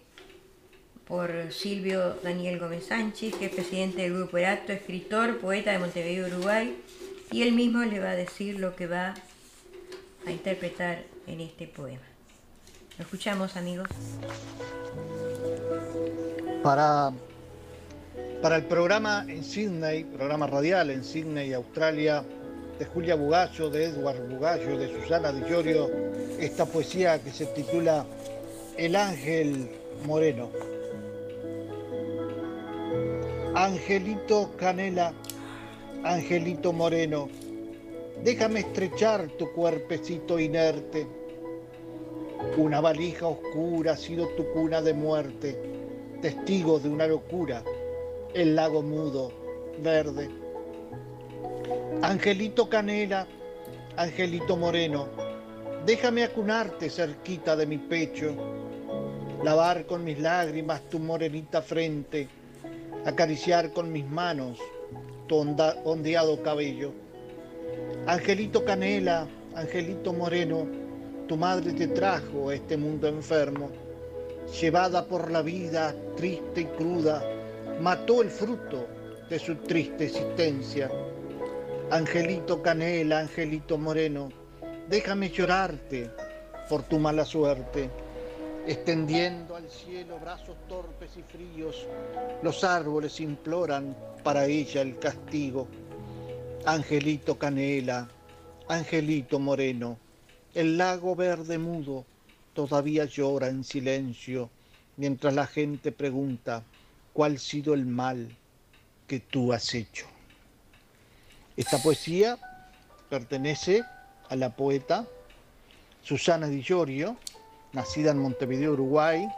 por Silvio Daniel Gómez Sánchez, que es presidente del Grupo Erato, escritor, poeta de Montevideo, Uruguay, y él mismo le va a decir lo que va a interpretar en este poema. Lo escuchamos, amigos. Para, para el programa en Sydney, programa radial en Sydney, Australia, de Julia Bugallo, de Edward Bugallo, de Susana Di Llorio, esta poesía que se titula El Ángel Moreno. Angelito Canela, Angelito Moreno, déjame estrechar tu cuerpecito inerte. Una valija oscura ha sido tu cuna de muerte, testigo de una locura, el lago mudo, verde. Angelito Canela, Angelito Moreno, déjame acunarte cerquita de mi pecho, lavar con mis lágrimas tu morenita frente, acariciar con mis manos tu ondeado cabello. Angelito Canela, Angelito Moreno, tu madre te trajo a este mundo enfermo, llevada por la vida triste y cruda, mató el fruto de su triste existencia. Angelito Canela, Angelito Moreno, déjame llorarte por tu mala suerte. Extendiendo al cielo brazos torpes y fríos, los árboles imploran para ella el castigo. Angelito Canela, Angelito Moreno, el lago verde mudo todavía llora en silencio mientras la gente pregunta cuál ha sido el mal que tú has hecho. Esta poesía pertenece a la poeta Susana Di Llorio, nacida en Montevideo, Uruguay,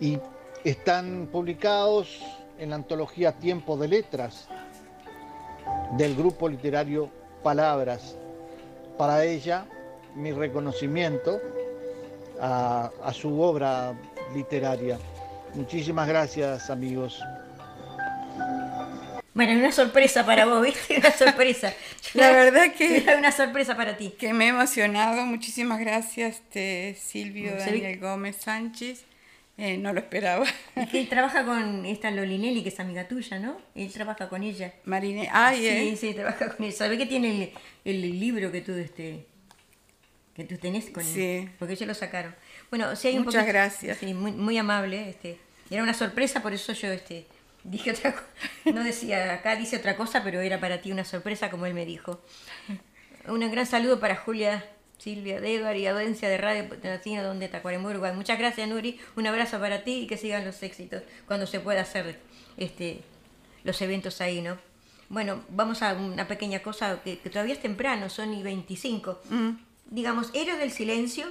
y están publicados en la antología Tiempo de Letras del grupo literario Palabras. Para ella, mi reconocimiento a, a su obra literaria. Muchísimas gracias, amigos. Bueno, una sorpresa para vos, ¿viste? Una sorpresa. La verdad que... Era una sorpresa para ti. Que me he emocionado. Muchísimas gracias, este, Silvio Daniel Gómez Sánchez. Eh, no lo esperaba. Y que él trabaja con esta Lolinelli, que es amiga tuya, ¿no? Él trabaja con ella. Marine, ay, sí, eh. sí, trabaja con ella. ¿Sabés que tiene el, el libro que tú, este, que tú tenés con Sí. Porque ellos lo sacaron. Bueno, si hay un Muchas poquito- gracias. Sí, muy, muy amable. Este, era una sorpresa, por eso yo este, dije otra cosa. No decía, acá dice otra cosa, pero era para ti una sorpresa, como él me dijo. Un gran saludo para Julia, Silvia, de Edward y audiencia de Radio Latino, donde Tacuarembó, Uruguay. Muchas gracias, Nuri. Un abrazo para ti y que sigan los éxitos cuando se pueda hacer este, los eventos ahí, ¿no? Bueno, vamos a una pequeña cosa que, que todavía es temprano, son y 25. Digamos, Héroes del Silencio.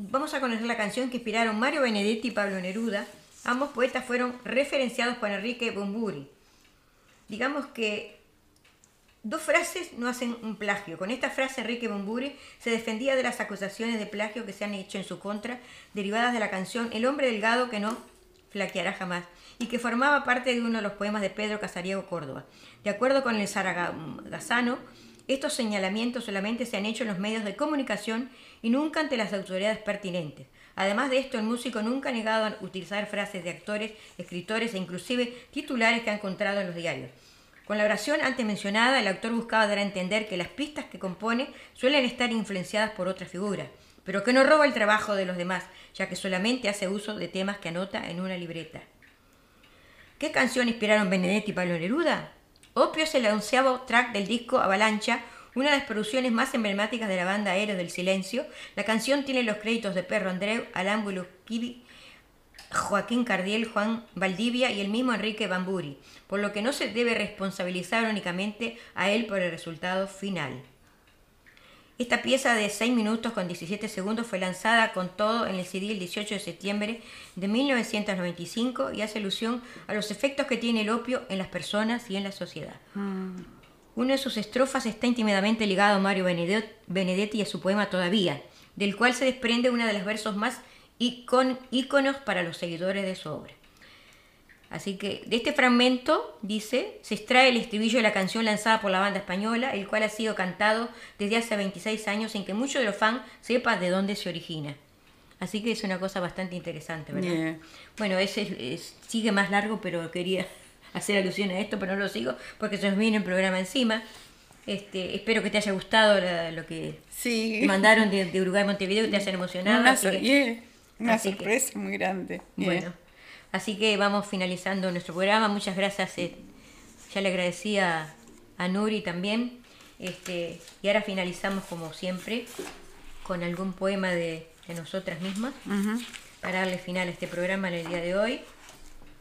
Vamos a conocer la canción que inspiraron Mario Benedetti y Pablo Neruda. Ambos poetas fueron referenciados por Enrique Bumburi. Digamos que dos frases no hacen un plagio. Con esta frase Enrique Bumburi se defendía de las acusaciones de plagio que se han hecho en su contra, derivadas de la canción El hombre delgado que no flaqueará jamás, y que formaba parte de uno de los poemas de Pedro Casariego Córdoba. De acuerdo con el Saragazano, estos señalamientos solamente se han hecho en los medios de comunicación y nunca ante las autoridades pertinentes. Además de esto, el músico nunca ha negado a utilizar frases de actores, escritores e inclusive titulares que ha encontrado en los diarios. Con la oración antes mencionada, el autor buscaba dar a entender que las pistas que compone suelen estar influenciadas por otras figuras, pero que no roba el trabajo de los demás, ya que solamente hace uso de temas que anota en una libreta. ¿Qué canción inspiraron Benedetti y Pablo Neruda? Opio es el onceavo track del disco Avalancha, una de las producciones más emblemáticas de la banda Héroes del Silencio. La canción tiene los créditos de Perro Andreu, Alan Kibi, Joaquín Cardiel, Juan Valdivia y el mismo Enrique Bamburi, por lo que no se debe responsabilizar únicamente a él por el resultado final. Esta pieza de 6 minutos con 17 segundos fue lanzada con todo en el CD el 18 de septiembre de 1995 y hace alusión a los efectos que tiene el opio en las personas y en la sociedad. Una de sus estrofas está íntimamente ligado a Mario Benedet- Benedetti y a su poema Todavía, del cual se desprende uno de los versos más íconos para los seguidores de su obra. Así que de este fragmento, dice, se extrae el estribillo de la canción lanzada por la banda española, el cual ha sido cantado desde hace 26 años sin que muchos de los fans sepan de dónde se origina. Así que es una cosa bastante interesante, ¿verdad? Yeah. Bueno, ese es- es- sigue más largo, pero quería hacer alusión a esto, pero no lo sigo porque se nos viene el programa encima. Este, espero que te haya gustado la- lo que Sí. te mandaron de, de Uruguay a Montevideo y te hayan emocionado. Una, así que- yeah, una así que- sorpresa muy grande. Yeah. bueno, así que vamos finalizando nuestro programa. Muchas gracias. eh, ya le agradecí a, a Nuri también. Este, y ahora finalizamos como siempre con algún poema de, de nosotras mismas Ujú. para darle final a este programa en el día de hoy.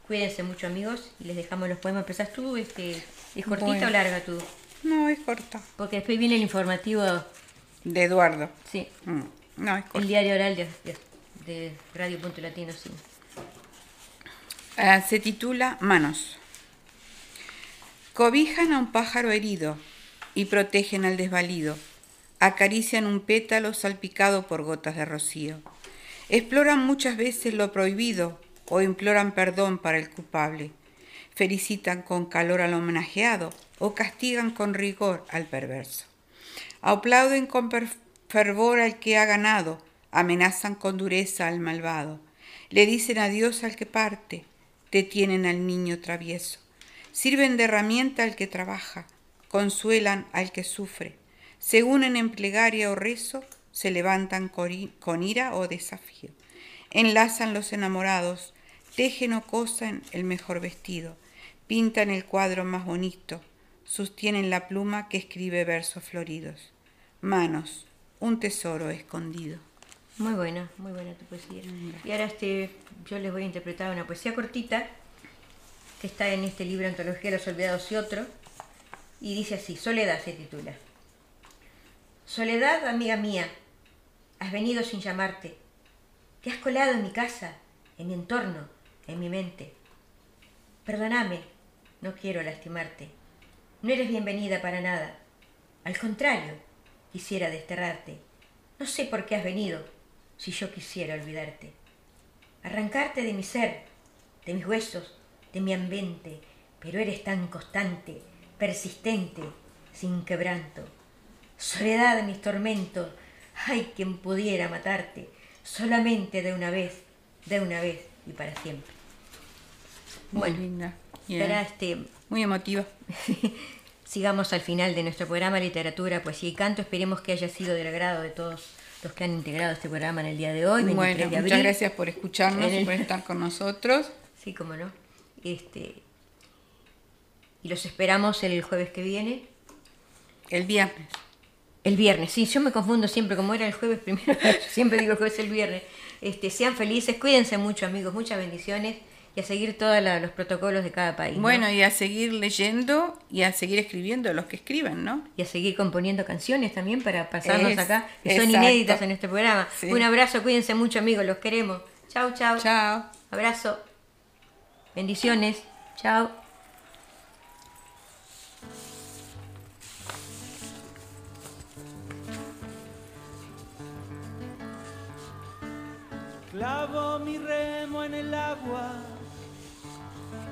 Cuídense mucho amigos y les dejamos los poemas. ¿Empezás tú? Este, ¿Es cortita Bueno. o larga tú? No, es corta. Porque después viene el informativo De Eduardo. Sí. Mm, No, es corta. El diario oral de, de, de Radio Punto Latino, sí. Ah, se titula Manos. Cobijan a un pájaro herido y protegen al desvalido. Acarician un pétalo salpicado por gotas de rocío. Exploran muchas veces lo prohibido o imploran perdón para el culpable. Felicitan con calor al homenajeado o castigan con rigor al perverso. Aplauden con fervor al que ha ganado, amenazan con dureza al malvado. Le dicen adiós al que parte, detienen al niño travieso. Sirven de herramienta al que trabaja, consuelan al que sufre. Se unen en plegaria o rezo, se levantan con ira o desafío. Enlazan los enamorados, tejen o cosen el mejor vestido, pintan el cuadro más bonito, sostienen la pluma que escribe versos floridos. Manos, un tesoro escondido. Muy buena, muy buena tu poesía. Y ahora este, yo les voy a interpretar una poesía cortita que está en este libro Antología de los Olvidados y otro. Y dice así, Soledad se titula. Soledad, amiga mía, has venido sin llamarte. Te has colado en mi casa, en mi entorno, en mi mente. Perdóname, no quiero lastimarte. No eres bienvenida para nada. Al contrario, quisiera desterrarte. No sé por qué has venido, si yo quisiera olvidarte. Arrancarte de mi ser, de mis huesos, de mi ambiente, pero eres tan constante, persistente, sin quebranto. Soledad de mis tormentos, ay, quien pudiera matarte, solamente de una vez, de una vez y para siempre. Muy Bueno, linda. este Muy emotiva. sigamos al final de nuestro programa Literatura, Poesía y Canto. Esperemos que haya sido del agrado de todos los que han integrado este programa en el día de hoy, 23 Bueno, de muchas gracias por escucharnos y por estar con nosotros. Sí, cómo no. Este, y los esperamos el jueves que viene. El viernes. El viernes, sí, yo me confundo siempre, como era el jueves primero, siempre digo el jueves el viernes. Este, sean felices, cuídense mucho amigos, muchas bendiciones y a seguir todos los protocolos de cada país. ¿no? Bueno, y a seguir leyendo y a seguir escribiendo los que escriban, ¿no? y a seguir componiendo canciones también para pasarnos Es- acá, que son inéditas en este programa. Sí. Un abrazo, cuídense mucho amigos, los queremos. Chau, chau. Chao. Abrazo. Bendiciones. Chao. Clavo mi remo en el agua,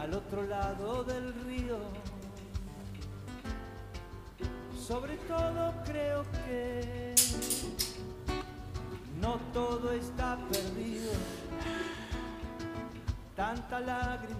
al otro lado del río. Sobre todo creo que no todo está perdido. Tanta lágrima